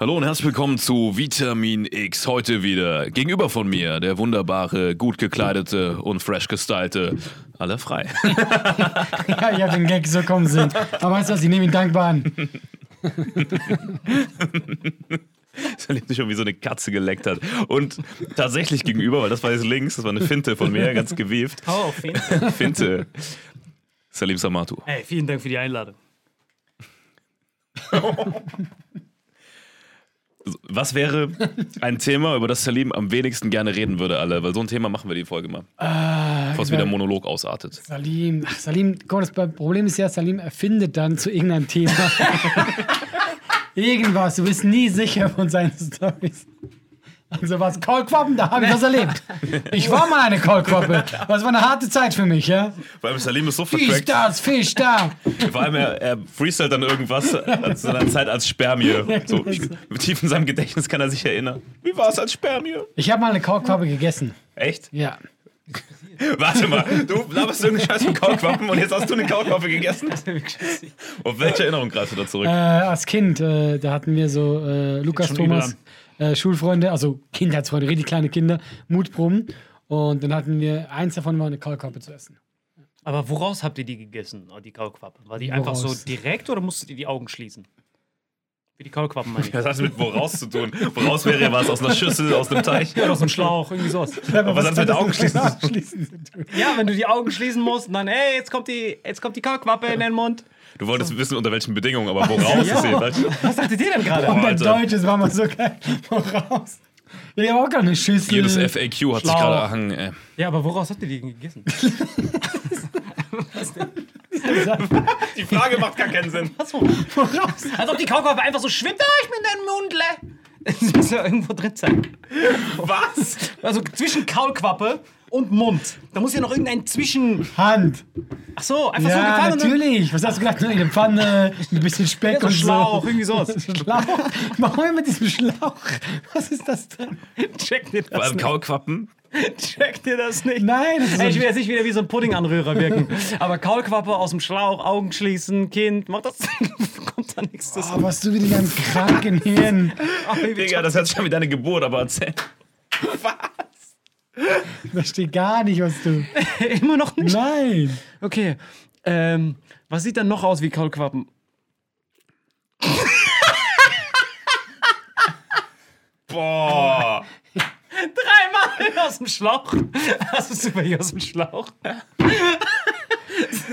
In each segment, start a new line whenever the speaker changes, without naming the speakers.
Hallo und herzlich willkommen zu Vitamin X. Heute wieder gegenüber von mir der wunderbare, gut gekleidete und fresh gestylte Alle frei.
Ja, ich hab den Gag so kommen sehen. Aber weißt du was, ich nehme ihn dankbar an.
Das erlebt sich schon wie so eine Katze geleckt hat. Und tatsächlich gegenüber, weil das war jetzt links, das war eine Finte von mir, ganz gewieft.
Hau auf ihn.
Finte. Salim Samatu.
Ey, vielen Dank für die Einladung.
Was wäre ein Thema, über das Salim am wenigsten gerne reden würde, alle? Weil so ein Thema machen wir die Folge mal. Bevor es wieder Monolog ausartet.
Salim, ach, Salim, mal, das Problem ist ja, Salim erfindet dann zu irgendeinem Thema. Irgendwas, du bist nie sicher von seinen Stories. Also was, Kaulquappen, da habe ich was erlebt. Ich war mal eine Kaulquappe. Das war eine harte Zeit für mich, ja.
Vor allem Salim ist so
Fisch
vertrackt.
das, Fisch da.
Vor allem er, er freestylt dann irgendwas zu seiner Zeit als Spermie. So, ich, tief in seinem Gedächtnis kann er sich erinnern. Wie war es als Spermie?
Ich habe mal eine Kaulquappe gegessen.
Echt?
Ja.
Warte mal, du laberst irgendeinen Scheiß mit Kaulquappen und jetzt hast du eine Kaulquappe gegessen? Auf welche Erinnerung greifst du da zurück?
Äh, als Kind, äh, da hatten wir so äh, Lukas, Thomas, äh, Schulfreunde, also Kindheitsfreunde, richtig kleine Kinder, Mutproben. Und dann hatten wir, eins davon war eine Kaulquappe zu essen.
Aber woraus habt ihr die gegessen, oh, die Kaulquappen? War die einfach so direkt oder musstet ihr die Augen schließen? Wie die Kaulquappen meine ich.
Das hat mit woraus zu tun. Woraus wäre ja was? Aus einer Schüssel, aus einem Teich?
Oder aus dem Schlauch, irgendwie sowas.
Aber was hat mit Augen schließen?
schließen zu tun?
Ja, wenn du die Augen schließen musst und dann, ey, jetzt kommt die, jetzt kommt die Kaulquappe in den Mund.
Du wolltest wissen, unter welchen Bedingungen, aber woraus ist jedenfalls.
Was sagtet ihr denn gerade?
Und dein
Alter.
Deutsch, das war mal so geil. Woraus? Ich habe auch gar eine Schüssel.
Jedes FAQ hat sich
Schlauch.
gerade erhangen. Ey.
Ja, aber woraus habt ihr die gegessen?
Die Frage macht gar keinen Sinn.
Woraus?
Als ob die Kaulquappe einfach so schwimmt, ah, ich bin dein Mundle. Das muss ja irgendwo drin sein.
Was?
Also zwischen Kaulquappe und Mund. Da muss ja noch irgendein Zwischen.
Hand.
Ach so, einfach so
Ja,
gefallen und dann-
natürlich. Was hast du gedacht? Eine Pfanne, ein bisschen Speck
Ja, so
und
Schlauch,
so.
irgendwie sowas.
Schlauch? Warum immer mit diesem Schlauch? Was ist das denn?
Check dir das
Beim
nicht.
Kaulquappen.
Check dir das nicht.
Nein, das ist
Ey, ich
so
will jetzt nicht wieder wie so ein Puddinganrührer wirken. Aber Kaulquappe aus dem Schlauch, Augen schließen, Kind, macht das. kommt da nichts
Oh,
zusammen.
was du mit deinem kranken Hirn.
Digga, das hört sich an wie deine Geburt, aber erzähl.
Ich verstehe gar nicht, was du.
Immer noch nicht.
Nein.
Okay. Ähm, was sieht dann noch aus wie Kaulquappen?
Boah.
Dreimal aus dem Schlauch. Hast du super hier aus dem Schlauch?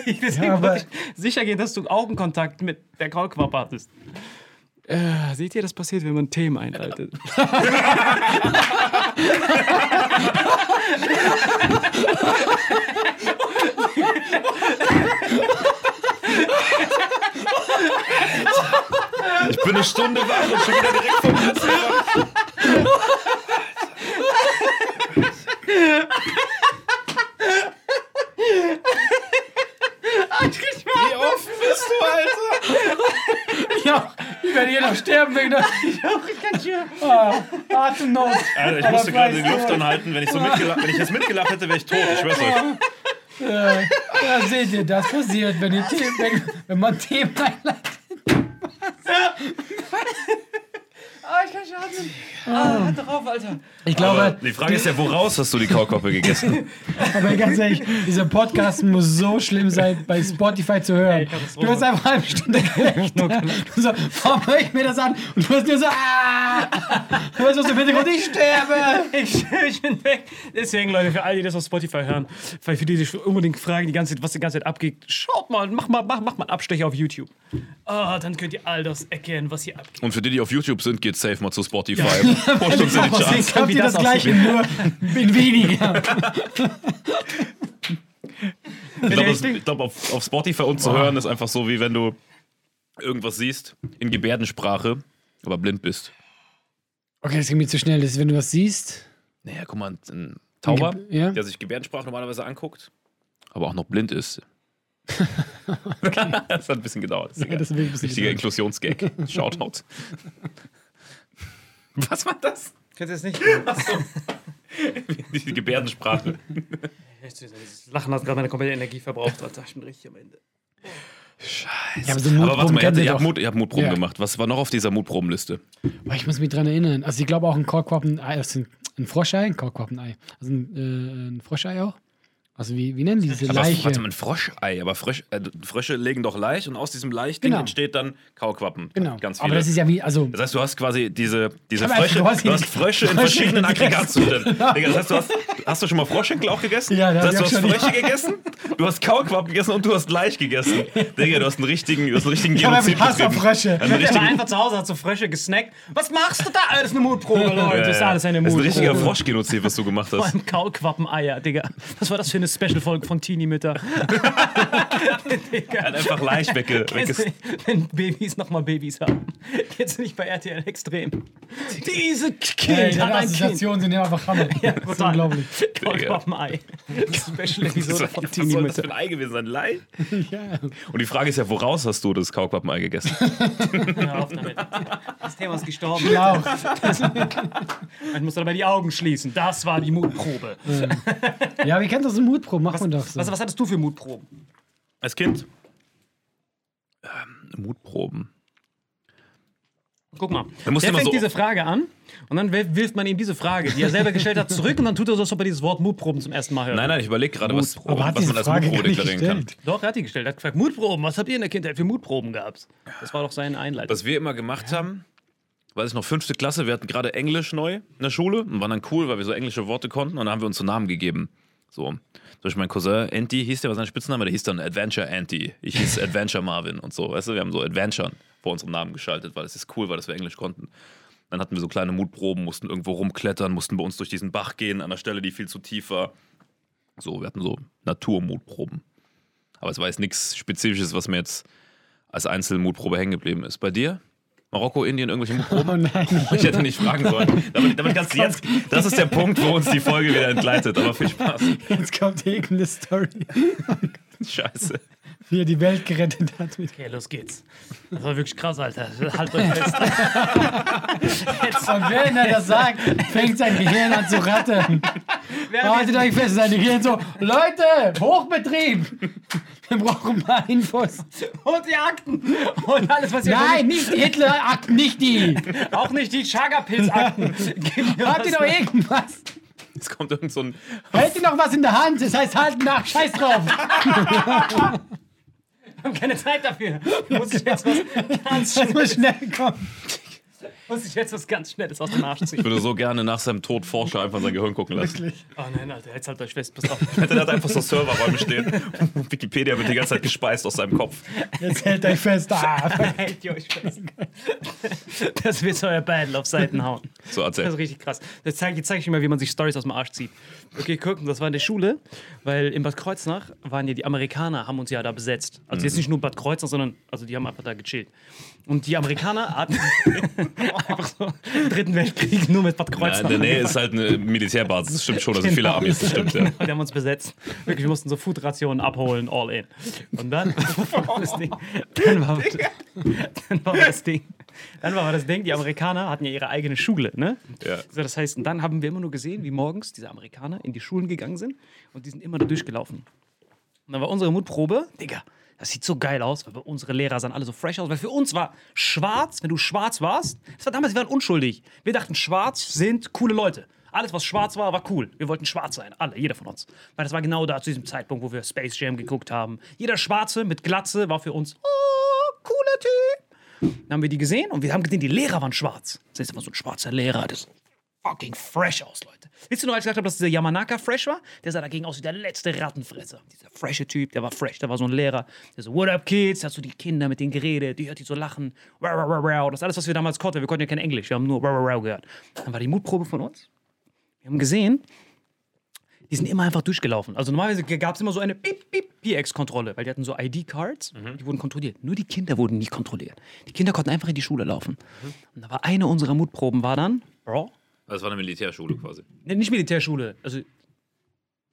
Deswegen
Ja, aber-
wollte ich sicher gehen, dass du Augenkontakt mit der Kaulquappe hattest. Äh, seht ihr, das passiert, wenn man Themen einleitet?
Ich bin eine Stunde wach und schon wieder direkt vom Erzähler. Wie oft bist du, Alter?
Ja, ich werde hier noch sterben wegen der. Ah, Atemnot.
Alter, ich
Aber
musste gerade die Luft anhalten. Wenn ich, so mitgelacht, wenn ich jetzt mitgelacht hätte, wäre ich tot. Ich schwör's euch.
Ja, seht ihr, das passiert, wenn, ihr Themen, wenn, wenn man Themen einleitet.
Ah, halt drauf, Alter.
Ich glaube,
Die Frage ist ja, woraus hast du die Kaulquappe gegessen?
aber ganz ehrlich, dieser Podcast muss so schlimm sein, bei Spotify zu hören.
Katastrophe.
Du hast einfach eine halbe Stunde gerecht. Du so, warum höre ich mir das an? Und du hast nur so, ah! Du hörst aus dem Hintergrund, ich sterbe!
Ich, ich bin weg. Deswegen, Leute, für all die, die das auf Spotify hören, weil für die, die sich unbedingt fragen, die ganze Zeit, was die ganze Zeit abgeht, schaut mal, mach mal, mach, mach mal einen Abstecher auf YouTube. Ah, dann könnt ihr all das erkennen, was hier abgeht.
Und für die, die auf YouTube sind, geht safe mal zu Spotify. Pusht uns in die
mal
Charts.
Wie
das,
das
gleiche, nur in weniger.
Ich glaube, glaub, auf, auf Spotify uns zu hören ist einfach so, wie wenn du irgendwas siehst in Gebärdensprache, aber blind bist.
Okay, das ging mir zu schnell. Das ist, wenn du was siehst.
Naja, guck mal, ein Tauber,
ja.
der sich Gebärdensprache normalerweise anguckt, aber auch noch blind ist. das hat ein bisschen gedauert. Das ist
Ja, das ein bisschen
Richtiger. Inklusionsgag. Shoutout. Was war das?
Kennst das nicht?
Die Gebärdensprache.
Das Lachen hat gerade meine komplette Energie verbraucht, Alter. Ich bin richtig am Ende.
Ja, aber so
Aber warte
Mutproben
mal, habt,
doch.
Mut, ihr habt Mutproben
Ja.
gemacht. Was war noch auf dieser Mutprobenliste?
Boah, ich muss mich dran erinnern. Also ich glaube auch ein ist ein, ein Froschei, ein Korkwappen-Ei. Also ein, äh, ein Froschei auch. Also wie, wie nennen die diese
Aber
Leiche?
warte mal, ein Froschei. Aber Frösch, äh, Frösche legen doch Laich und aus diesem Laichding
Genau.
entsteht dann Kaulquappen.
Genau.
Ganz viele.
Aber das ist ja wie, also
Das heißt, du hast quasi diese, diese
Aber
Frösche,
du hast die
Frösche in
Frösche
verschiedenen
gegessen.
Aggregatzuständen. Digga, das heißt, du hast, hast du schon mal Froschenklauch gegessen?
Ja,
das heißt, du hast
ich schon,
Frösche gegessen, du hast Kaulquappen gegessen und du hast Laich gegessen. Digga, du hast einen richtigen, du hast einen richtigen
ich
Genozid
einfach Hass auf
betrieben.
Frösche.
War
richtigen,
einfach zu Hause, hat so Frösche gesnackt. Was machst du da? Ah, Das ist eine Mutprobe, Leute. Das ist alles eine
das ist ein
Mutprobe.
richtiger Froschgenozid, was du gemacht
Vor
hast.
allem Kaulquappen-Eier, Digga. Was war das für eine Special-Folge von Teenie-Mütter?
Er hat einfach Laich wegge wegges
wenn Babys nochmal Babys haben. Jetzt nicht bei RTL Extrem. Diese Kind
Hey,
hat
deine
ein Kind.
Assoziationen sind ja einfach Hammer.
Ja,
das ist
total.
unglaublich.
Kaulquappen-Ei. Special-Episode
Was
von
soll das für ein Ei gewesen sein? Laich?
Ja.
Und die Frage ist ja, woraus hast du das Kaulquappenei gegessen?
Hör auf damit. Das Thema ist gestorben.
Schlauch.
Man muss dabei die Augen schließen. Das war die Mutprobe.
Ja, wir kennen doch so Mutproben, macht man doch so.
Was, was hattest du für Mutproben?
Als Kind? Ähm, Mutproben.
Guck mal. Der fängt
so-
diese Frage an und dann wirf- wirft man ihm diese Frage, die er selber gestellt hat, zurück und dann tut er so, als ob er dieses Wort Mutproben zum ersten Mal hört.
Nein, nein, ich überlege gerade, was,
Aber hat
was man als
Frage
Mutprobe
nicht
deklarieren kann.
gestellt.
Doch, er hat die gestellt. Er hat gefragt, Mutproben, was habt ihr in der Kindheit für Mutproben gehabt? Das war doch seine Einleitung.
Was wir immer gemacht haben, weiß ich noch, fünfte Klasse, wir hatten gerade Englisch neu in der Schule und waren dann cool, weil wir so englische Worte konnten und dann haben wir uns so Namen gegeben. So, zum Beispiel mein Cousin Anti hieß der, was sein Spitzname, der hieß dann Adventure Anti. Ich hieß Adventure Marvin und so, weißt du, wir haben so Adventure vor unserem Namen geschaltet, weil es ist cool war, dass wir Englisch konnten. Dann hatten wir so kleine Mutproben, mussten irgendwo rumklettern, mussten bei uns durch diesen Bach gehen, an der Stelle, die viel zu tief war. So, wir hatten so Naturmutproben. Aber es war jetzt nichts Spezifisches, was mir jetzt als Einzelmutprobe hängen geblieben ist. Bei dir? Marokko, Indien, irgendwelche Mutproben?
Oh nein.
Ich hätte nicht fragen sollen. Damit, damit kannst du jetzt, das ist der Punkt, wo uns die Folge wieder entgleitet. Aber viel Spaß.
Jetzt kommt irgendeine Story,
Scheiße.
wie er die Welt gerettet hat.
Okay, los geht's. Das war wirklich krass, Alter. Halt euch fest.
Und wenn er das sagt, fängt sein Gehirn an zu rattern. Haltet euch fest, sein Gehirn so, Leute, Hochbetrieb. Wir brauchen mal Infos.
Und die Akten. Und alles, was ihr
Nein, nicht die Hitler-Akten, nicht die.
Auch nicht die Chaga-Pilz-Akten.
Habt ihr noch irgendwas?
Es kommt irgend so ein.
Hält ihr noch was in der Hand? Das heißt, halten nach, scheiß drauf.
Wir haben keine Zeit dafür. Muss ich jetzt was ganz
Das muss
Schnelles,
schnell kommen.
Muss ich jetzt was ganz Schnelles aus dem Arsch ziehen.
Ich würde so gerne nach seinem Tod Forscher einfach sein Gehirn gucken lassen.
Oh nein, Alter, jetzt halt euch fest. Pass auf.
Der hat einfach so Serverräume stehen. Wikipedia wird die ganze Zeit gespeist aus seinem Kopf.
Jetzt hält euch fest. Ah,
Hält ihr euch fest. Das wird euer Battle auf Seiten hauen.
So
Das ist richtig krass. Jetzt zeige ich, zeig ich dir mal, wie man sich Stories aus dem Arsch zieht. Okay, gucken, das war in der Schule, weil in Bad Kreuznach waren ja die Amerikaner, haben uns ja da besetzt. Also jetzt nicht nur Bad Kreuznach, sondern also die haben einfach da gechillt. Und die Amerikaner hatten einfach so den Dritten Weltkrieg nur mit Bad Kreuznach.
in der Nähe ist halt eine Militärbasis. Das stimmt schon, da sind viele
Genau.
Amis, das stimmt, ja.
Die haben uns besetzt. Wirklich, wir mussten so Foodrationen abholen, all in. Und dann, das Ding, dann, war, dann war das Ding. Dann war das Ding, die Amerikaner hatten ja ihre eigene Schule, ne?
Ja.
So, das heißt, und dann haben wir immer nur gesehen, wie morgens diese Amerikaner in die Schulen gegangen sind und die sind immer da durchgelaufen. Und dann war unsere Mutprobe, Digga, das sieht so geil aus, weil unsere Lehrer sahen alle so fresh aus, weil für uns war schwarz, wenn du schwarz warst, das war damals, wir waren unschuldig. Wir dachten, schwarz sind coole Leute. Alles, was schwarz war, war cool. Wir wollten schwarz sein, alle, jeder von uns. Weil das war genau da zu diesem Zeitpunkt, wo wir Space Jam geguckt haben. Jeder Schwarze mit Glatze war für uns, oh, cooler Typ. Dann haben wir die gesehen und wir haben gesehen, die Lehrer waren schwarz. Das ist immer so ein schwarzer Lehrer, das fucking fresh aus, Leute. Wisst ihr noch, als ich gesagt habe, dass dieser Yamanaka fresh war? Der sah dagegen aus wie der letzte Rattenfresser. Dieser frische Typ, der war fresh, der war so ein Lehrer. Der so, what up, Kids? Der hat so die Kinder mit denen geredet, die hört die so lachen. Das ist alles, was wir damals konnten. Wir konnten ja kein Englisch, wir haben nur gehört. Dann war die Mutprobe von uns. Wir haben gesehen, die sind immer einfach durchgelaufen. Also normalerweise gab es immer so eine PX-Kontrolle, weil die hatten so ID-Cards, die wurden kontrolliert. Nur die Kinder wurden nie kontrolliert. Die Kinder konnten einfach in die Schule laufen. Und da war eine unserer Mutproben, war dann, Bro,
Das war eine Militärschule quasi.
Ne, nicht Militärschule. Also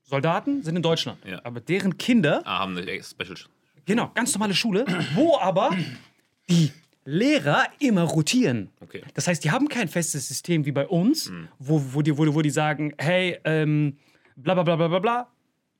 Soldaten sind in Deutschland.
Ja.
Aber deren Kinder,
Ah, haben eine Special.
genau, ganz normale Schule, wo aber die Lehrer immer rotieren.
Okay.
Das heißt, die haben kein festes System wie bei uns, wo, wo, die, wo, wo die sagen, hey, ähm, bla bla bla bla bla bla.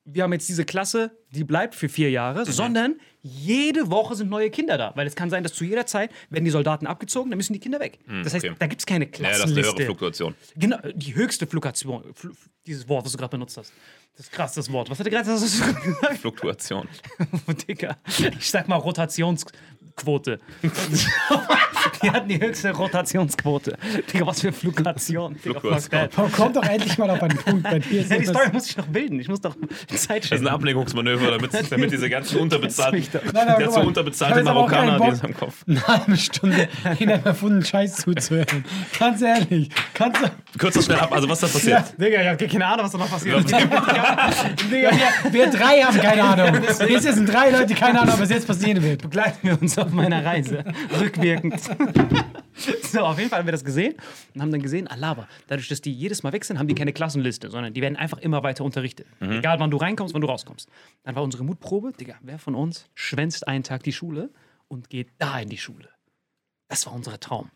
Wir haben jetzt diese Klasse, die bleibt für vier Jahre, sondern jede Woche sind neue Kinder da. Weil es kann sein, dass zu jeder Zeit werden die Soldaten abgezogen, dann müssen die Kinder weg. das heißt,
okay.
da gibt es keine
Ja, das ist eine
Klassenliste.
höhere Fluktuation.
Genau, die höchste Fluktuation. Fl dieses Wort, was du gerade benutzt hast. Das ist krass, das Wort. Was hat er gerade gesagt?
Fluktuation.
Digga. Ich sag mal Rotationsquote. die hatten die höchste Rotationsquote. Digga, was für Fluktuation.
Fluktuation.
komm doch endlich mal auf einen Punkt. Bei dir
Ja, die Story muss ich noch bilden. Ich muss doch Zeit
Das ist ein
schinden.
Ablenkungsmanöver, damit, damit diese ganzen unterbezahlten,
Nein,
nein,
der so unterbezahlte Marokkaner, die ist am Kopf.
eine halbe Stunde in einem erfundenen Scheiß zuzuhören. Ganz ehrlich. Kannst du.
Kürz das schnell ab. Also, was ist da passiert?
Digga, ich hab keine Ahnung, was da noch passiert ist.
Wir, wir drei haben keine Ahnung. Jetzt sind drei Leute, die keine Ahnung, was jetzt passieren wird.
begleiten wir uns auf meiner Reise. Rückwirkend. so, auf jeden Fall haben wir das gesehen und haben dann gesehen, Alaba, dadurch, dass die jedes Mal wechseln, haben die keine Klassenliste, sondern die werden einfach immer weiter unterrichtet. Egal, wann du reinkommst, wann du rauskommst. Dann war unsere Mutprobe, Digga, wer von uns schwänzt einen Tag die Schule und geht da in die Schule? Das war unser Traum.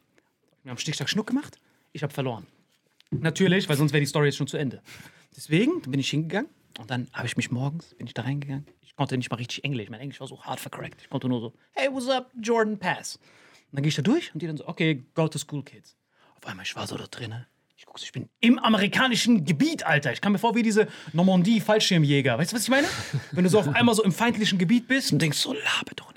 Wir haben Stichtag Schnuck gemacht, ich habe verloren. Natürlich, weil sonst wäre die Story jetzt schon zu Ende. Deswegen bin ich hingegangen und dann habe ich mich morgens, bin ich da reingegangen. Ich konnte nicht mal richtig Englisch. Mein Englisch war so hart vercrackt. Ich konnte nur so, hey, what's up, Jordan Pass. Und dann gehe ich da durch und die dann so, okay, go to school, kids. Auf einmal, ich war so da drinnen. Ich gucke, ich bin im amerikanischen Gebiet, Alter. Ich kam mir vor wie diese Normandie-Fallschirmjäger. Weißt du, was ich meine? Wenn du so auf einmal so im feindlichen Gebiet bist und denkst, so labe doch.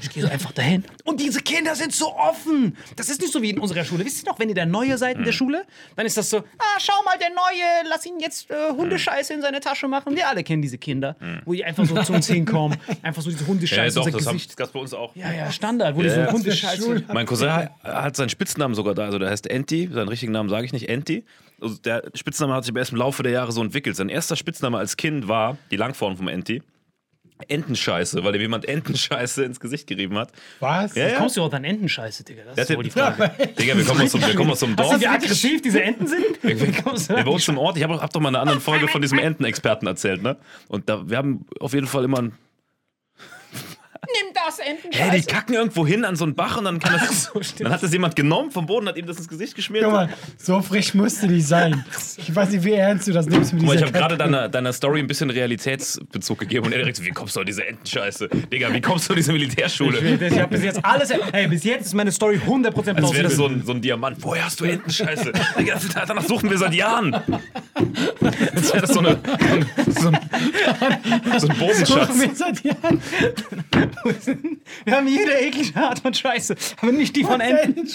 Ich gehe so einfach dahin. Und diese Kinder sind so offen. Das ist nicht so wie in unserer Schule. Wisst ihr noch, wenn ihr der Neue seid in der Schule, dann ist das so, ah, schau mal, der Neue, lass ihn jetzt äh, Hundescheiße in seine Tasche machen. Wir alle kennen diese Kinder, wo die einfach so zu uns hinkommen, einfach so diese
Ja,
Hundescheiße
doch,
in unser
das, haben,
Gesicht.
das gab's bei uns auch.
Ja, ja, Standard, wo die
Ja,
so Hundescheiße.
Mein Cousin hat seinen Spitznamen sogar da, also der heißt Enti, seinen richtigen Namen sage ich nicht, Enti. Also der Spitzname hat sich aber erst im Laufe der Jahre so entwickelt. Sein erster Spitzname als Kind war die Langform vom Enti. Entenscheiße, weil ihm jemand Entenscheiße ins Gesicht gerieben hat.
Was?
Ja, ja.
Kommst du auch dann Entenscheiße, Digga? Das ist
hat
wohl die Frage.
Digga, wir kommen aus, dem- wir kommen aus so einem
Weißt
Dorf.
du, wie aggressiv diese Enten sind? Wie
Ja, bei uns im Ort, ich habe hab doch mal in einer anderen Folge von diesem Entenexperten erzählt, ne? Und da, wir haben auf jeden Fall immer ein.
Nimm das Entenscheiße.
Hey, die kacken irgendwo hin an so einen Bach und dann kann das. dann hat das jemand genommen vom Boden, hat ihm das ins Gesicht geschmiert.
Guck mal, so frisch musste die sein. Ich weiß nicht, wie ernst du das nimmst mit
Guck mal,
dieser
ich habe gerade deiner, deiner Story ein bisschen Realitätsbezug gegeben und er direkt so, wie kommst du an diese Entenscheiße? Digga, wie kommst du an diese Militärschule?
Ich habe bis jetzt alles. Hey, bis jetzt ist meine Story 100%
Als wäre
plausibel.
das so ein, so ein Diamant. Woher hast du Entenscheiße? Digga, danach suchen wir seit Jahren. Als wäre das so, eine, so, ein, so ein Bodenschatz.
Mir seit Jahren
Wir haben jede eklige Art von Scheiße, aber nicht die von Enten.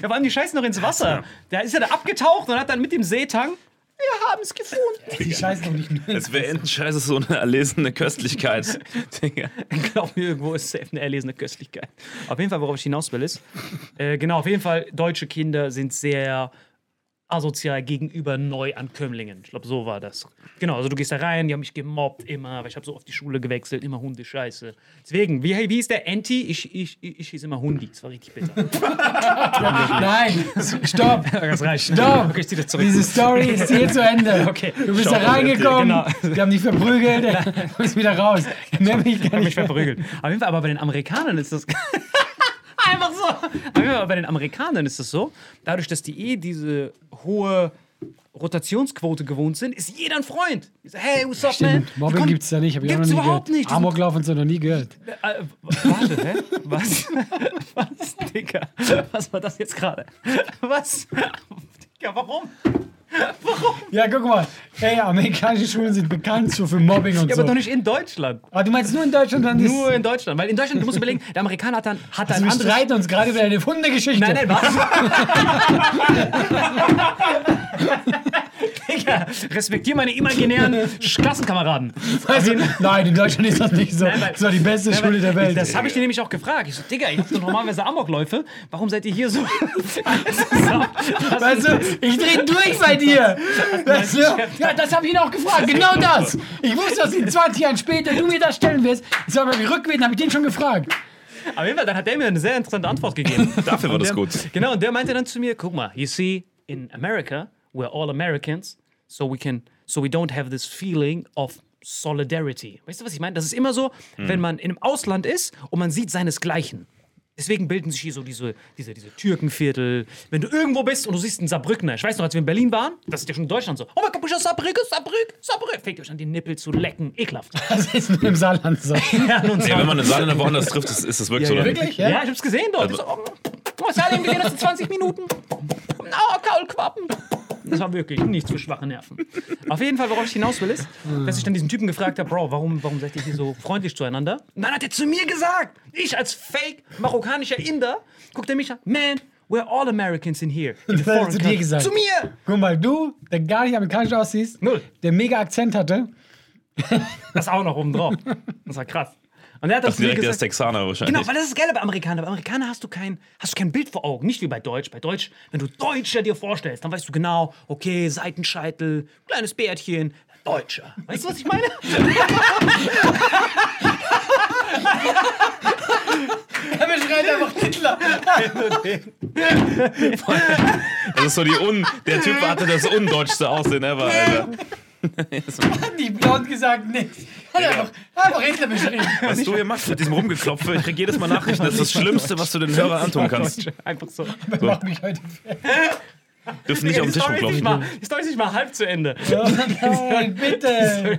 Ja, vor allem die scheißen noch ins Wasser. Der ist ja da abgetaucht und hat dann mit dem Seetang. Wir haben es gefunden.
Die scheißen doch nicht nur.
Als wäre Entenscheiße so eine erlesene Köstlichkeit. Digga.
Glaub mir, irgendwo ist safe eine erlesene Köstlichkeit. Auf jeden Fall, worauf ich hinaus will, ist, äh, genau, auf jeden Fall, deutsche Kinder sind sehr asozial gegenüber Neuankömmlingen. Ich glaube, so war das. Genau, also du gehst da rein, die haben mich gemobbt immer, weil ich habe so oft die Schule gewechselt, immer Hundescheiße. Deswegen, wie, wie ist der Anti? Ich, ich, ich, ich hieß immer Hundi. Das war richtig bitter.
Nein, stopp.
Das reicht.
Stopp.
Okay, ich zieh das zurück.
Diese Story ist hier zu Ende.
Okay.
Du bist
Stopp.
da reingekommen,
Genau.
die haben dich verprügelt, du bist wieder raus. Mehr ich gar
Ich mich
nicht.
verprügelt. Auf jeden Fall, aber bei den Amerikanern ist das. Einfach so. Fall, bei den Amerikanern ist das so, dadurch, dass die eh diese hohe Rotationsquote gewohnt sind, ist jeder ein Freund. Hey, what's up, man?
Stimmt, Mobbing
Komm,
gibt's da nicht, hab ich auch noch
gibt's
nie
überhaupt
gehört.
nicht. Sind-
Amoklauf und so noch nie gehört.
Äh, warte, hä? Was? Was, Digga? Was war das jetzt gerade? Was? Digga, warum?
Ja, guck mal. Hey, amerikanische Schulen sind bekannt so für Mobbing und
Ja,
so.
aber doch nicht in Deutschland.
Aber du meinst nur in Deutschland, dann.
Nur in Deutschland. Weil in Deutschland, du musst überlegen, der Amerikaner hat dann hat
Also
ein
wir
anderes.
streiten uns gerade über eine Hundegeschichte.
Nein, nein, was? Digga, respektier meine imaginären Klassenkameraden.
Weißt du, nein, in Deutschland ist das nicht so.
Nein, weil-
das war die beste
Ja,
Schule der Welt.
Das habe ich dir nämlich auch gefragt. Ich so, Digga, ihr habt doch normalerweise Amokläufe. Warum seid ihr hier so?
Weißt du, ich dreh durch bei dir. Weißt du? Ja, das habe ich ihn auch gefragt. Genau das. Ich wusste, dass in 20 Jahren später du mir das stellen wirst. Ich sag mal, wie rückwärts habe ich den schon gefragt.
Auf jeden Fall, dann hat der mir eine sehr interessante Antwort gegeben.
Dafür war
Und
das
der,
gut.
Genau, und der meinte dann zu mir, guck mal, you see, in America, we're all Americans, so we can, so we don't have this feeling of solidarity. Weißt du, was ich meine? Das ist immer so,
Hm.
wenn man in einem Ausland ist und man sieht seinesgleichen. Deswegen bilden sich hier so diese, diese, diese Türkenviertel. Wenn du irgendwo bist und du siehst einen Saarbrückner, ich weiß noch, als wir in Berlin waren, das ist ja schon in Deutschland so. Oh mein Gott, bist du aus Saarbrücke, Saarbrücke, Saarbrücke. Fängt euch an, die Nippel zu lecken. Ekelhaft.
Das ist nur im Saarland so.
Ja, nun
Ja, wenn man einen Saarländer woanders trifft, ist, ist das wirklich so.
ja?
Wirklich?
Ja,
Ja?
ich hab's gesehen dort.
Also-
so, oh, was hat ihn gesehen, das sind 20 Minuten. Na, Kaulquappen. Das war wirklich nichts für schwache Nerven. Auf jeden Fall, worauf ich hinaus will, ist, dass ich dann diesen Typen gefragt habe, Bro, warum, warum seid ihr hier so freundlich zueinander? Und dann hat er zu mir gesagt, ich als fake marokkanischer Inder, guckt er mich an, man, we're all Americans in here. In
Das hat er zu dir
country."
gesagt.
Zu mir!
Guck mal, du, der gar nicht amerikanisch aussiehst,
Null.
der mega Akzent hatte.
Das auch noch oben drauf. Das war krass. Und er hat das
direkt der
gesagt.
Texaner wahrscheinlich.
Genau, weil das ist geil bei Amerikanern. Bei Amerikanern hast du kein, hast du kein Bild vor Augen. Nicht wie bei Deutsch. Bei Deutsch, wenn du Deutscher dir vorstellst, dann weißt du genau, okay, Seitenscheitel, kleines Bärtchen, Deutscher. Weißt du, was ich meine?
Er beschreit einfach Hitler.
Das ist so die Un. Der Typ hatte das undeutschste Aussehen ever, Alter.
Nicht blond gesagt, nichts. Hat einfach, einfach Hitler beschrieben.
Was du hier machst mit diesem Rumgeklopfe, ich krieg jedes Mal Nachrichten. Das ist das Schlimmste, was du den Hörern antun kannst.
Einfach so.
Macht mich heute.
Dürfen nicht auf den Tisch rumklopfen.
mal, die Story ist nicht mal halb zu Ende.
Nein, bitte.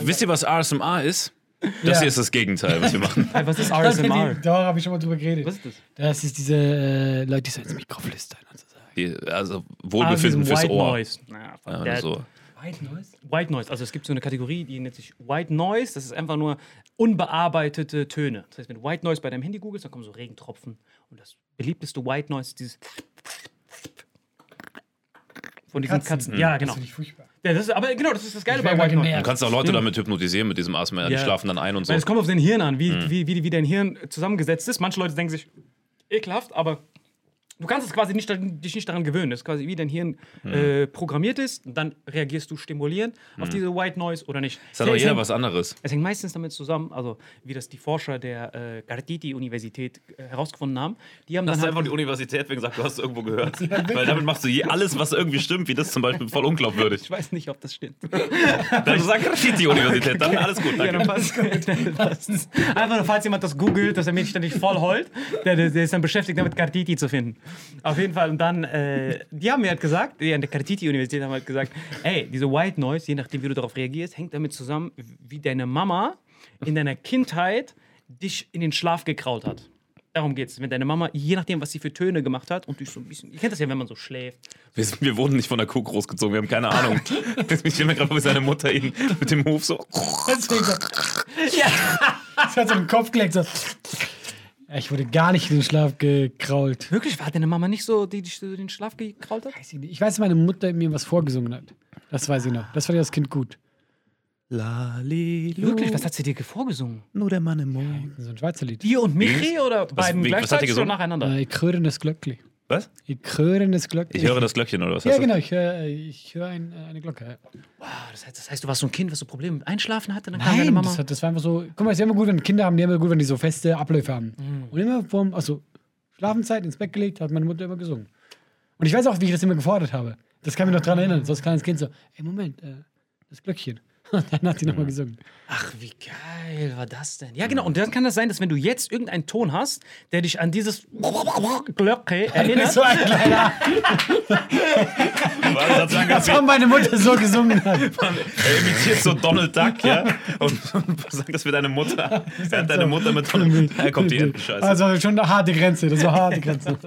Wisst ihr, was ASMR ist? Das
Ja.
hier ist das Gegenteil, was wir machen.
Was ist RSMR?
die- Da habe ich schon mal drüber geredet.
Was ist das?
Das ist diese äh, Leute, die so ins Mikro flüstern und so sagen.
Die, also
Ah,
Wohlbefinden
diesem
fürs
White
Ohr.
Noise. Naja,
Ja, so.
White Noise?
White Noise. Also es gibt so eine Kategorie, die nennt sich White Noise. Das ist einfach nur unbearbeitete Töne. Das heißt, wenn du White Noise bei deinem Handy googelst, dann kommen so Regentropfen. Und das beliebteste White Noise ist dieses von diesen Katzen. Ja, genau.
Das finde ich furchtbar.
Ja, das ist, aber genau, das ist das Geile bei White Noise.
Du kannst auch Leute damit hypnotisieren mit diesem ASMR. Die
Ja.
schlafen dann ein und so.
Weil es kommt auf dein Hirn an, wie, wie, wie, wie dein Hirn zusammengesetzt ist. Manche Leute denken sich, ekelhaft, aber du kannst es quasi nicht, dich nicht daran gewöhnen. Das ist quasi wie dein Hirn äh, programmiert ist. Und dann reagierst du stimulierend auf diese White Noise oder nicht.
Das hat doch
Es
jeder
hängt-
was anderes.
Es hängt meistens damit zusammen, also wie das die Forscher der äh, Garditi-Universität äh, herausgefunden haben. Die haben
Das
dann
ist
halt,
einfach die Universität, wegen gesagt, du hast es irgendwo gehört. Weil damit machst du je alles, was irgendwie stimmt, wie das zum Beispiel, voll unglaubwürdig.
ich weiß nicht, ob das stimmt.
Dann sag die Universität, dann alles gut.
Ja, dann
Danke.
passt. Dann passt's. Einfach nur, falls jemand das googelt, dass er mich dann nicht voll heult, der, der der ist dann beschäftigt damit, Garditi zu finden. Auf jeden Fall. Und dann, äh, die haben mir halt gesagt, die an der Garditi-Universität haben halt gesagt, ey, diese White Noise, je nachdem, wie du darauf reagierst, hängt damit zusammen, wie deine Mama in deiner Kindheit dich in den Schlaf gekraut hat. Darum geht's. Wenn deine Mama, je nachdem, was sie für Töne gemacht hat und dich so ein bisschen. Ihr kennt das ja, wenn man so schläft.
Wir, sind- wir wurden nicht von der Kuh großgezogen, wir haben keine Ahnung. Ich stelle mir gerade vor, wie seine Mutter ihn mit dem Hof so.
Deswegen so, das hat so im Kopf gelegt. So. Ich wurde gar nicht in den Schlaf gekrault.
Wirklich? War deine Mama nicht so, die dich so in den Schlaf gekraut hat?
Weiß ich nicht. Ich weiß, dass meine Mutter mir was vorgesungen hat. Das weiß ich noch. Das fand ich als Kind gut.
Lalilu,
Wirklich? Was hat sie dir vorgesungen?
nur der Mann im Mond.
So ein Schweizer Lied.
Dir und Michi oder beiden
wie- was hat die
gleichzeitig oder
gesungen?
nacheinander?
Äh, ich höre das Glöckli.
Was?
Ich höre das Glöckli.
Ich höre das Glöckchen, oder was?
Ja, genau. Ich höre ich hör ein, eine Glocke.
Ah, das, heißt, das heißt, du warst so ein Kind, was so Probleme mit Einschlafen hatte? Dann kam deine
Nein,
Mama.
das, hat, das war einfach so. Guck mal, es ist immer gut, wenn Kinder haben, die haben immer gut, wenn die so feste Abläufe haben.
Mhm.
Und immer vom, also Schlafenszeit ins Bett gelegt, hat meine Mutter immer gesungen. Und ich weiß auch, wie ich das immer gefordert habe. Das kann mich noch dran erinnern. So als kleines Kind so, ey, Moment, äh, das Glöckchen. Und dann hat die nochmal gesungen.
Ach, wie geil war das denn? Ja, genau. Und dann kann das sein, dass wenn du jetzt irgendeinen Ton hast, der dich an dieses Glocke erinnert.
So ein kleiner,
sagen,
als ob meine Mutter so gesungen hat.
er imitiert so Donald Duck, ja? Und, und sagt, das wäre deine Mutter. Er hat deine Mutter mit Donald Da kommt die Entenscheiße.
Also schon eine harte Grenze. Das war eine harte Grenze.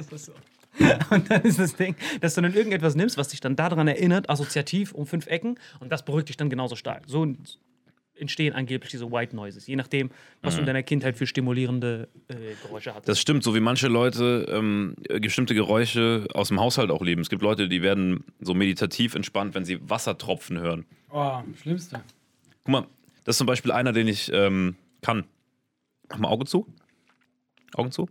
Und dann ist das Ding, dass du dann irgendetwas nimmst, was dich dann daran erinnert, assoziativ um fünf Ecken, und das beruhigt dich dann genauso stark. So entstehen angeblich diese White Noises, je nachdem, was du in deiner Kindheit für stimulierende äh, Geräusche hattest.
Das stimmt, so wie manche Leute ähm, bestimmte Geräusche aus dem Haushalt auch lieben. Es gibt Leute, die werden so meditativ entspannt, wenn sie Wassertropfen hören.
Oh, schlimmste.
Guck mal, das ist zum Beispiel einer, den ich ähm, kann. Mach mal Auge zu. Augen zu.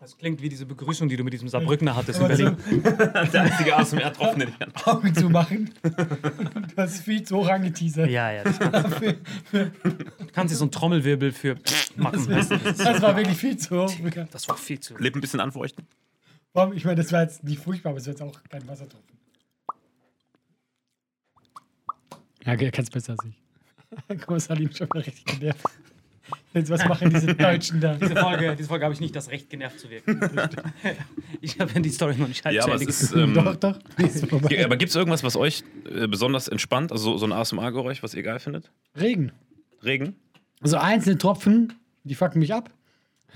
Das klingt wie diese Begrüßung, die du mit diesem Saarbrückner hattest in Berlin.
Der einzige den ich kann.
Augen zu machen. Du hast viel zu hoch angeteasert.
Ja, ja. Das kannst du. kannst dir so einen Trommelwirbel für machen. du?
Das war wirklich viel zu hoch.
Das war viel zu.
Lippen ein bisschen anfeuchten.
Ich meine, das war jetzt nicht furchtbar, aber es war jetzt auch kein Wassertropfen. Ja, er kann es besser als ich. Guck mal, Salim schon mal richtig genervt. Jetzt, was machen diese Deutschen da?
Diese Folge, diese Folge habe ich nicht das Recht, genervt zu wirken. ich habe die Story noch nicht halb
Ja, aber ist. Ähm,
doch, doch.
Aber gibt es irgendwas, was euch äh, besonders entspannt? Also so, ein ASMR-Geräusch, was ihr geil findet?
Regen.
Regen?
Also einzelne Tropfen, die fucken mich ab.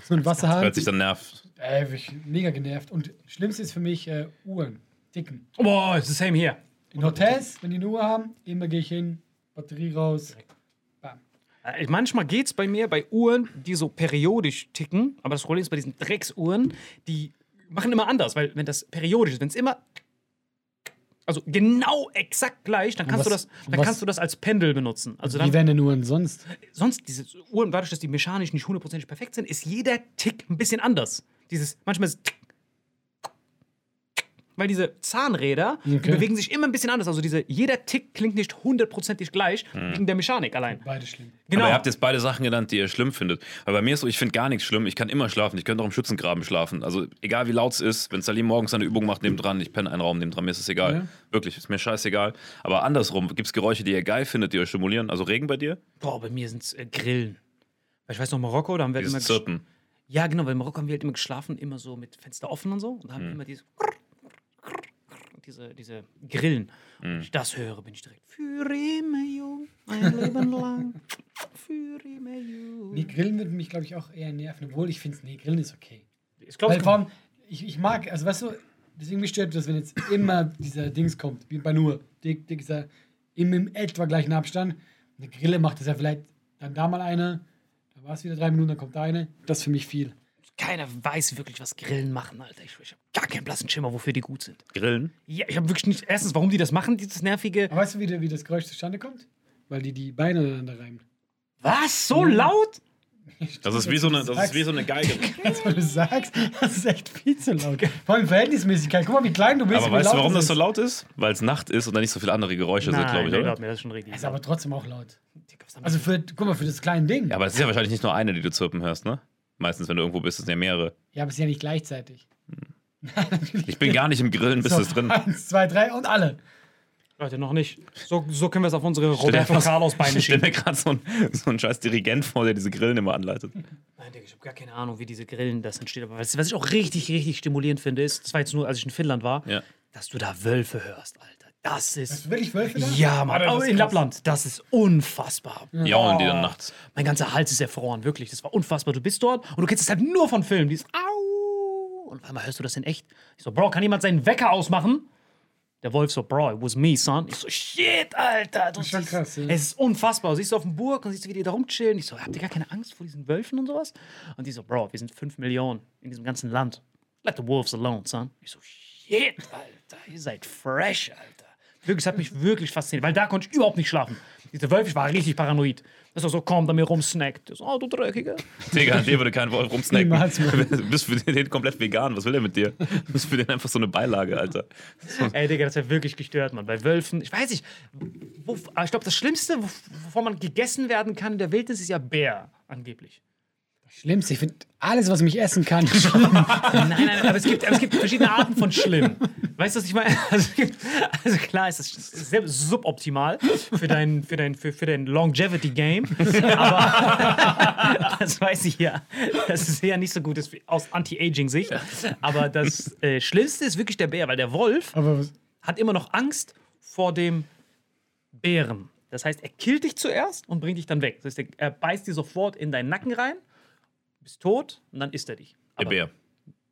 So ein Wasserhahn.
Hört sich dann nervt.
Äh, ich mega genervt. Und schlimmste ist für mich äh, Uhren. Ticken.
Boah, it's the same here.
In Hotels, wenn die eine Uhr haben, immer gehe ich hin, Batterie raus. Bam.
Äh, Manchmal geht es bei mir bei Uhren, die so periodisch ticken, aber das Problem ist bei diesen Drecksuhren, die machen immer anders, weil wenn das periodisch ist, wenn es immer also genau exakt gleich, dann kannst, du,
was-
das, dann
was-
kannst du das als Pendel benutzen. Also
Wie
dann,
werden denn Uhren sonst?
sonst, diese Uhren, dadurch, dass die mechanisch nicht hundertprozentig perfekt sind, ist jeder Tick ein bisschen anders. Dieses, manchmal ist es Tick, weil diese Zahnräder die
Okay.
bewegen sich immer ein bisschen anders. Also diese, jeder Tick klingt nicht hundertprozentig gleich wegen der Mechanik allein.
Beide schlimm.
Genau.
Aber ihr habt jetzt beide Sachen genannt, die ihr schlimm findet. Weil bei mir ist so, ich finde gar nichts schlimm. Ich kann immer schlafen. Ich könnte auch im Schützengraben schlafen. Also egal wie laut es ist, wenn Salim morgens eine Übung macht, nebendran, ich penne einen Raum nebendran, mir ist es egal.
Ja.
Wirklich, ist mir scheißegal. Aber andersrum, gibt es Geräusche, die ihr geil findet, die euch stimulieren? Also Regen bei dir?
Boah, bei mir sind es äh, Grillen. Weil ich weiß noch, Marokko, da haben wir halt immer.
Dieses Zirpen.
Ja, genau, weil in Marokko haben wir halt immer geschlafen, immer so mit Fenster offen und so. Und da haben wir immer diese. Diese, diese Grillen. Und wenn ich das höre, bin ich direkt. Für immer jung, ein Leben lang. Für immer jung.
Nee, Grillen würden mich, glaube ich, auch eher nerven. Obwohl ich finde, nee, Grillen ist okay.
Ich glaube,
Weil vor allem, ich, ich mag, also weißt du, deswegen mich stört das, wenn jetzt immer dieser Dings kommt, wie bei nur, dick, dick, dieser, im, im etwa gleichen Abstand. Eine Grille macht das ja vielleicht dann da mal eine, da war es wieder drei Minuten, dann kommt da eine. Das ist für mich viel.
Keiner weiß wirklich, was Grillen machen, Alter. Ich, ich habe gar keinen blassen Schimmer, wofür die gut sind.
Grillen?
Ja, ich habe wirklich nicht. Erstens, warum die das machen, dieses nervige.
Aber weißt du, wie, der- wie das Geräusch zustande kommt? Weil die die Beine aneinander reiben.
Was? So laut?
Das ist wie so eine, das ist wie so eine Geige.
Jetzt, weil du sagst, das ist echt viel zu laut. Vor allem Verhältnismäßigkeit. Guck mal, wie klein du bist.
Aber
wie
weißt du,
laut
warum das so laut ist? Weil es Nacht ist und da nicht so viele andere Geräusche sind, glaube ich, oder?
glaub mir, das ist schon richtig.
Ist aber trotzdem auch laut.
also,
Also für, guck mal, für das kleine Ding.
Ja, aber es ist ja wahrscheinlich nicht nur eine, die du zirpen hörst, ne? Meistens, wenn du irgendwo bist, sind ja mehrere.
Ja, aber es ist ja nicht gleichzeitig.
Ich bin gar nicht im Grillen, bis
So,
es drin.
Eins, zwei, drei und alle.
Leute, noch nicht. So, so können wir es auf unsere Roberto Carlos Beine
Ich stell
schieben.
mir gerade so, ein, so einen scheiß Dirigent vor, der diese Grillen immer anleitet.
Nein, Digga, ich habe gar keine Ahnung, wie diese Grillen das entsteht. Aber was, was ich auch richtig, richtig stimulierend finde, ist, das war jetzt nur, als ich in Finnland war,
Ja.
dass du da Wölfe hörst, Alter. Das
Hast
ist.
du wirklich Wölfe da?
Ja, Mann. Aber
ist
in. Lappland, das ist unfassbar.
Jaulen die dann nachts.
Mein ganzer Hals ist erfroren, wirklich. Das war unfassbar. Du bist dort und du kennst es halt nur von Filmen. Dieses Au! Und auf einmal hörst du das in echt. Ich so, Bro, kann jemand seinen Wecker ausmachen? Der Wolf so, Bro, it was me, son. Ich so, shit, Alter. Das
ist schon krass, ja.
Es ist unfassbar. Du siehst du auf dem Burg und siehst du, wie die da rumchillen. Ich so, habt ihr gar keine Angst vor diesen Wölfen und sowas? Und die so, Bro, wir sind 5 Millionen in diesem ganzen Land. Let the wolves alone, son. Ich so, shit, Alter. Ihr seid fresh, Alter. Wirklich, es hat mich wirklich fasziniert, weil da konnte ich überhaupt nicht schlafen. Dieser Wolf, ich war richtig paranoid. Das war so, kommt an mir rumsnackt. So, oh, du Dreckiger.
Digga, an dir würde kein Wolf rumsnacken. Du bist für den komplett vegan. Was will der mit dir? Du bist für den einfach so eine Beilage, Alter.
Ey, Digga, das wäre wirklich gestört, Mann. Bei Wölfen, ich weiß nicht, wo, aber ich glaube, das Schlimmste, wo- wovon man gegessen werden kann in der Wildnis, ist ja Bär, angeblich.
Schlimmste, ich finde alles, was mich essen kann.
Nein, nein, aber es gibt, aber es gibt verschiedene Arten von schlimm. Weißt du, was ich meine? Also, es also klar, es ist sehr suboptimal für dein, für dein, für, für dein Longevity-Game. Aber das weiß ich ja. Das ist ja nicht so gut ist aus Anti-Aging-Sicht. Aber das äh, Schlimmste ist wirklich der Bär, weil der Wolf hat immer noch Angst vor dem Bären. Das heißt, er killt dich zuerst und bringt dich dann weg. Das heißt, er beißt dir sofort in deinen Nacken rein, bist tot und dann isst er dich.
Der
Aber-
Bär,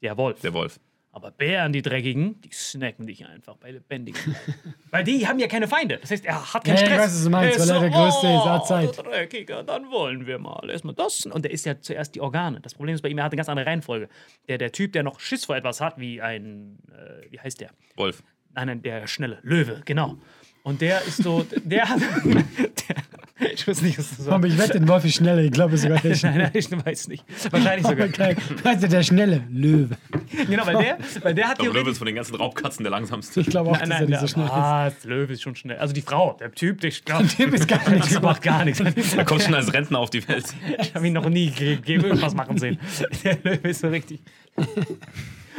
Der Wolf.
der Wolf.
Aber Bären, die Dreckigen, die snacken dich einfach bei lebendigen. Weil die haben ja keine Feinde. Das heißt, er hat keinen
Ja, ich
Stress.
weiß, was du meinst,
ist
weil er der Größte ist, er hat Zeit.
Dreckiger, dann wollen wir mal erstmal das. Und der isst ja zuerst die Organe. Das Problem ist bei ihm, er hat eine ganz andere Reihenfolge. Der, der Typ, der noch Schiss vor etwas hat, wie ein, äh, wie heißt der?
Wolf.
Nein, nein, der schnelle Löwe, genau. Und der ist so, der hat, der, ich weiß nicht, was das war.
Aber ich wette, den Wolf ist schneller. Ich glaube sogar, der ist
Nein, nein, ich weiß nicht. Wahrscheinlich sogar.
Weißt du, der schnelle Löwe.
Genau, weil der, weil der hat
Ich glaube,
theoretisch-
Löwe ist von den ganzen Raubkatzen der langsamste.
Ich glaube auch,
Nein,
dass er
nein,
nicht so
der,
schnell ist.
ah, Löwe ist schon schnell. Also die Frau, der Typ, der, ich glaube,
Typ ist gar nicht
der macht gar nichts.
Er kommt schon als Rentner auf die Welt.
Ich habe ihn noch nie ge ge irgendwas machen sehen. Der Löwe ist so richtig.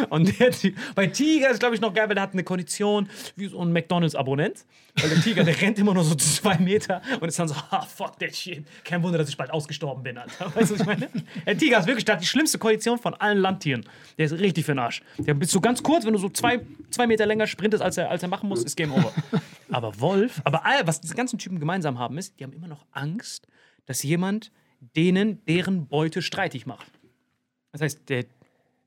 Und der bei Tiger ist, glaube ich, noch geil, weil der hat eine Kondition wie so ein McDonalds-Abonnent. Weil der Tiger, der rennt immer nur so zwei Meter und ist dann so, ah, fuck that shit. Kein Wunder, dass ich bald ausgestorben bin, Alter. Weißt du, was ich meine? Der Tiger ist wirklich der hat die schlimmste Kondition von allen Landtieren. Der ist richtig für den Arsch. Der bist so ganz kurz, wenn du so zwei, zwei Meter länger sprintest, als er, als er machen muss, ist Game Over. Aber Wolf, aber all, was diese ganzen Typen gemeinsam haben, ist, die haben immer noch Angst, dass jemand denen deren Beute streitig macht. Das heißt, der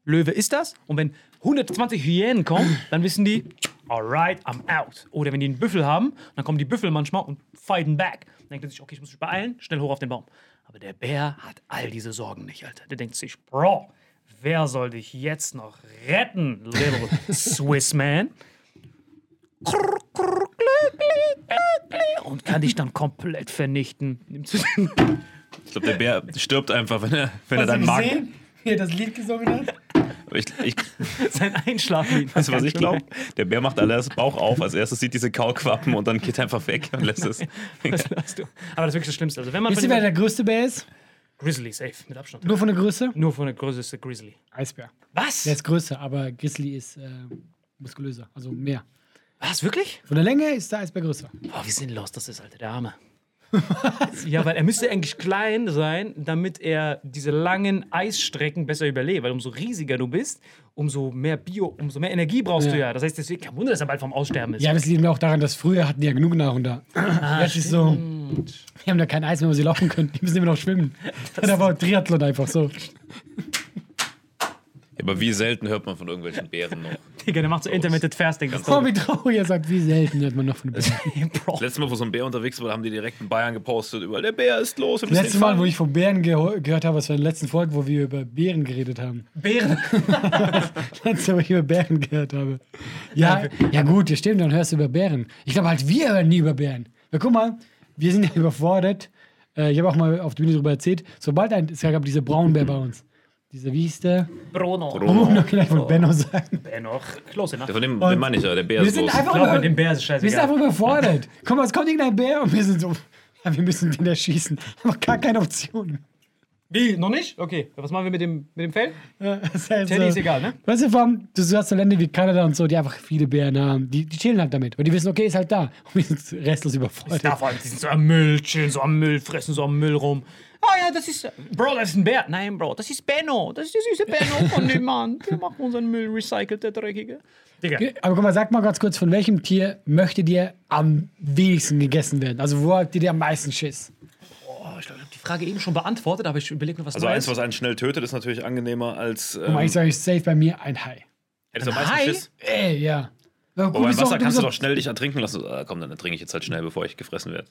Löwe ist das und wenn 120 Hyänen kommen, dann wissen die, alright, I'm out. Oder wenn die einen Büffel haben, dann kommen die Büffel manchmal und fighten back. Dann denkt er sich, okay, ich muss mich beeilen, schnell hoch auf den Baum. Aber der Bär hat all diese Sorgen nicht, Alter. Der denkt sich, Bro, wer soll dich jetzt noch retten, little Swiss man? Und kann dich dann komplett vernichten.
Ich glaube, der Bär stirbt einfach, wenn er, wenn er
Hast du
deinen Magen.
wie er das Lied gesungen hat?
Ich, ich,
sein Einschlaflied.
weißt du, was ich glaube? Der Bär macht alles Bauch auf. Als erstes sieht diese Kaulquappen und dann geht er einfach weg und lässt es.
Was hast du? Aber das ist wirklich das Schlimmste. Also wenn man
Wisst ihr, wer der größte Bär ist?
Grizzly, safe, mit Abstand.
Nur von der Größe?
Nur von der Größe ist der Grizzly.
Eisbär.
Was?
Der ist größer, aber Grizzly ist äh, muskulöser, also mehr.
Was, wirklich?
Von der Länge ist der Eisbär größer.
Boah, wie sinnlos das ist, Alter, der Arme. ja, weil er müsste eigentlich klein sein, damit er diese langen Eisstrecken besser überlebt. Weil umso riesiger du bist, umso mehr Bio, umso mehr Energie brauchst du
Ja.
ja. Das heißt, deswegen kein Wunder, dass er bald vom Aussterben ist.
Ja, das liegt mir auch daran, dass früher hatten die ja genug Nahrung da. Jetzt ist so, die haben da kein Eis mehr, wo sie laufen können. Die müssen immer noch schwimmen. Da war Triathlon einfach so.
Aber wie selten hört man von irgendwelchen Bären noch?
Digga, der macht so Intermittent Fasting. Das ist
Oh, wie traurig er sagt, wie selten hört man noch von Bären.
Bro.
Letztes Mal, wo so ein Bär unterwegs war, haben die direkt in Bayern gepostet, überall, der Bär ist los.
Letztes Mal,
fangen."
wo ich von Bären geho- gehört habe, was war in der letzten Folge, wo wir über Bären geredet haben.
Bären.
Letztes Mal, wo ich über Bären gehört habe. Ja, ja gut, das stimmt, dann hörst du über Bären. Ich glaube halt, wir hören nie über Bären. Weil guck mal, wir sind ja überfordert. Äh, ich habe auch mal auf der Bühne darüber erzählt. Sobald ein, es gab dieser Braunbär bei uns. Dieser, wie hieß der?
Bruno.
Bruno.
Bruno, kann ich von Benno sagen.
Benno. Close enough.
Der von dem, den meine ich ja, der Bär
Wir
ist
sind
los.
einfach
Ich glaube, dem Bär ist
Wir sind einfach überfordert. Guck mal, es kommt irgendein Bär und wir sind so, ja, wir müssen den erschießen. Aber gar keine Option.
Wie? Noch nicht? Okay. Was machen wir mit dem, mit dem Fell?
Ja, ist halt
Teddy
so.
ist egal, ne?
Weißt du, vor allem, du hast so Länder wie Kanada und so, die einfach viele Bären haben. Die, die chillen halt damit. Weil die wissen, okay, ist halt da. Und wir sind restlos überfordert.
Ja, vor allem, die sind so am Müll, chillen so am Müll, fressen so am Müll rum. Ah ja, das ist. Bro, das ist ein Bär. Nein, Bro, das ist Benno. Das ist der süße Benno von dem Mann. Der macht unseren Müll recycelt, der Dreckige. Digga.
Aber guck mal, sag mal ganz kurz, von welchem Tier möchtet ihr am wenigsten gegessen werden? Also wo habt ihr am meisten Schiss?
Oh, ich glaube, ich habe Frage eben schon beantwortet, aber ich überlege mir was
Also eins, was einen schnell tötet, ist natürlich angenehmer als. Ähm,
eigentlich sage ich safe bei mir ein Hai.
hättest du am meisten? Schiss?
Ey, ja. Aber guck,
Aber im
bist doch-
Wasser
du
kannst du doch schnell dich ertrinken lassen. Ah, komm, dann ertrinke ich jetzt halt schnell, bevor ich gefressen werde.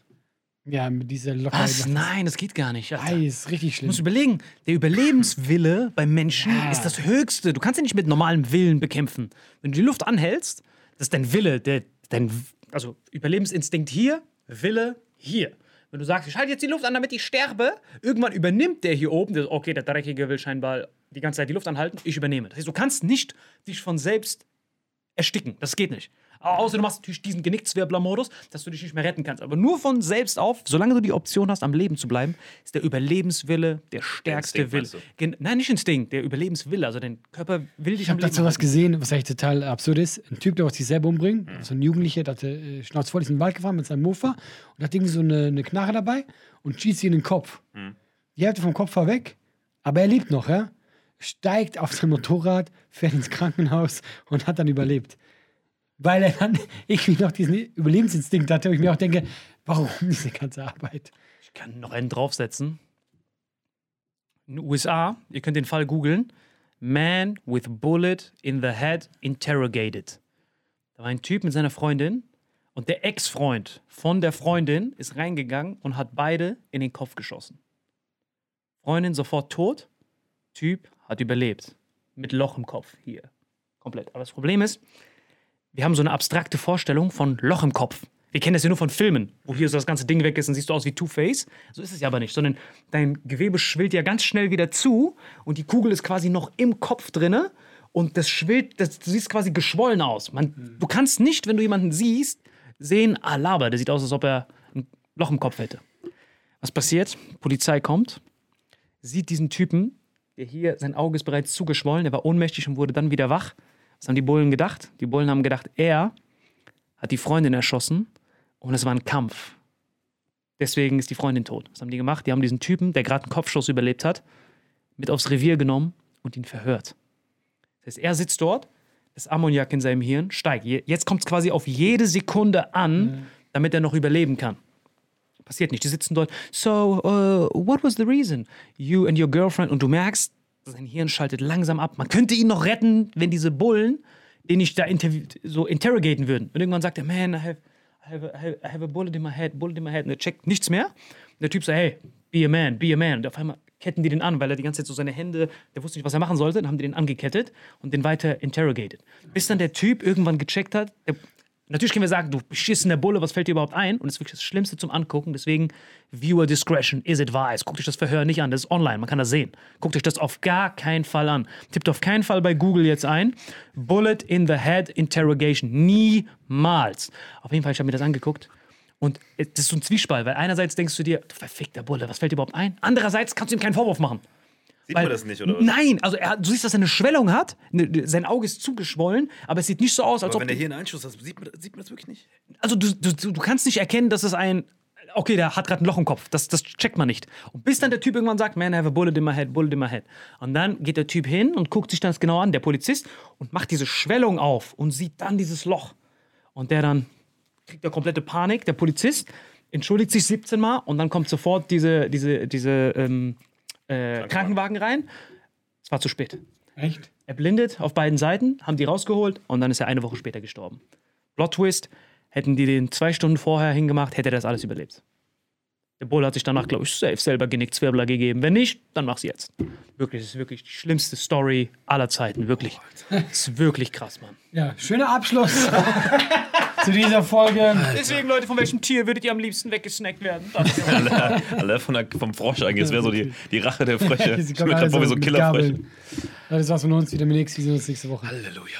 Ja, mit dieser Lockerheit.
Was? Nein, das geht gar nicht. Alter.
Hai ist richtig
Du
schlimm.
musst überlegen, der Überlebenswille beim Menschen ist das Höchste. Du kannst ihn nicht mit normalem Willen bekämpfen. Wenn du die Luft anhältst, das ist dein Wille, der, dein, also Überlebensinstinkt hier, Wille hier. Wenn du sagst, ich halte jetzt die Luft an, damit ich sterbe, irgendwann übernimmt der hier oben, der, okay, der Dreckige will scheinbar die ganze Zeit die Luft anhalten, ich übernehme. Das heißt, du kannst nicht dich von selbst ersticken. Das geht nicht. Außer du machst natürlich diesen Genickzwirbler-Modus, dass du dich nicht mehr retten kannst. Aber nur von selbst auf, solange du die Option hast, am Leben zu bleiben, ist der Überlebenswille der stärkste Wille. Gen Nein, nicht Instinkt, der Überlebenswille. Also dein Körper will dich
Ich
am
habe
Leben
dazu was gesehen, was eigentlich total absurd ist. Ein Typ, der wollte sich selber umbringen. So ein Jugendlicher, der hatte äh, Schnauze voll, ist in den Wald gefahren mit seinem Mofa und hat irgendwie so eine, eine Knarre dabei und schießt sie in den Kopf. Die Hälfte vom Kopf war weg, aber er lebt noch, ja? Steigt auf sein Motorrad, fährt ins Krankenhaus und hat dann überlebt. Weil er dann irgendwie noch diesen Überlebensinstinkt hatte und ich mir auch denke, warum diese ganze Arbeit?
Ich kann noch einen draufsetzen. In den USA, ihr könnt den Fall googeln. Man with bullet in the head interrogated. Da war ein Typ mit seiner Freundin und der Ex-Freund von der Freundin ist reingegangen und hat beide in den Kopf geschossen. Freundin sofort tot, Typ hat überlebt. Mit Loch im Kopf hier. Komplett. Aber das Problem ist, wir haben so eine abstrakte Vorstellung von Loch im Kopf. Wir kennen das ja nur von Filmen, wo hier so das ganze Ding weg ist und siehst du aus wie Two-Face. So ist es ja aber nicht, sondern dein Gewebe schwillt ja ganz schnell wieder zu und die Kugel ist quasi noch im Kopf drinne und das schwillt, das, du siehst quasi geschwollen aus. Man, Du kannst nicht, wenn du jemanden siehst, sehen, ah, Laber, der sieht aus, als ob er ein Loch im Kopf hätte. Was passiert? Polizei kommt, sieht diesen Typen, der hier, sein Auge ist bereits zugeschwollen, er war ohnmächtig und wurde dann wieder wach. Was haben die Bullen gedacht? Die Bullen haben gedacht, er hat die Freundin erschossen und es war ein Kampf. Deswegen ist die Freundin tot. Was haben die gemacht? Die haben diesen Typen, der gerade einen Kopfschuss überlebt hat, mit aufs Revier genommen und ihn verhört. Das heißt, er sitzt dort, das Ammoniak in seinem Hirn steigt. Je- Jetzt kommt es quasi auf jede Sekunde an, damit er noch überleben kann. Passiert nicht. Die sitzen dort. So, uh, what was the reason? You and your girlfriend. Und du merkst, sein Hirn schaltet langsam ab. Man könnte ihn noch retten, wenn diese Bullen den nicht da so interrogaten würden. Und irgendwann sagt er, man, I have, I have, a, I have a bullet in my head, bullet in my head. Und er checkt nichts mehr. Und der Typ sagt, hey, be a man, be a man. Und auf einmal ketten die den an, weil er die ganze Zeit so seine Hände, der wusste nicht, was er machen sollte. Dann haben die den angekettet und den weiter interrogated. Bis dann der Typ irgendwann gecheckt hat, der, Natürlich können wir sagen, du beschissener Bulle, was fällt dir überhaupt ein? Und das ist wirklich das Schlimmste zum Angucken. Deswegen, Viewer Discretion is advised. Guckt euch das Verhör nicht an, das ist online, man kann das sehen. Guckt euch das auf gar keinen Fall an. Tippt auf keinen Fall bei Google jetzt ein. Bullet in the Head Interrogation. Niemals. Auf jeden Fall, ich habe mir das angeguckt. Und das ist so ein Zwiespalt, weil einerseits denkst du dir, du verfickter Bulle, was fällt dir überhaupt ein? Andererseits kannst du ihm keinen Vorwurf machen.
Sieht
Weil-
man das nicht, oder was?
Nein, also er, du siehst, dass er eine Schwellung hat. Ne, sein Auge ist zugeschwollen, aber es sieht nicht so aus, als
Aber
ob.
wenn er hier einen Einschuss hat, sieht man, sieht man das wirklich nicht?
also du, du, du kannst nicht erkennen, dass es ein. Okay, der hat gerade ein Loch im Kopf. Das, das checkt man nicht. Und bis dann der Typ irgendwann sagt, man, I have a bullet in my head, bullet in my head. Und dann geht der Typ hin und guckt sich das genau an, der Polizist, und macht diese Schwellung auf und sieht dann dieses Loch. Und der dann kriegt er komplette Panik, der Polizist, entschuldigt sich 17 Mal und dann kommt sofort diese, diese, diese ähm, äh, Krankenwagen rein. Es war zu spät.
Echt?
erblindet auf beiden Seiten, haben die rausgeholt und dann ist er eine Woche später gestorben. Plot Twist, hätten die den zwei Stunden vorher hingemacht, hätte er das alles überlebt. Der Bull hat sich danach, glaube ich, safe selber Genickzwirbler gegeben. Wenn nicht, dann mach's jetzt. Wirklich, das ist wirklich die schlimmste Story aller Zeiten. Wirklich. Das ist wirklich krass, Mann.
Ja, schöner Abschluss zu dieser Folge.
Deswegen, Leute, von welchem Tier würdet ihr am liebsten weggesnackt werden?
Alle von der, vom Frosch eigentlich. Das wäre so die, die Rache der Frösche. Ich mir
alle
gerade vor wie so Killerfrösche.
Das war's von uns. Wieder mit nichts. Wir sehen uns nächste Woche.
Halleluja.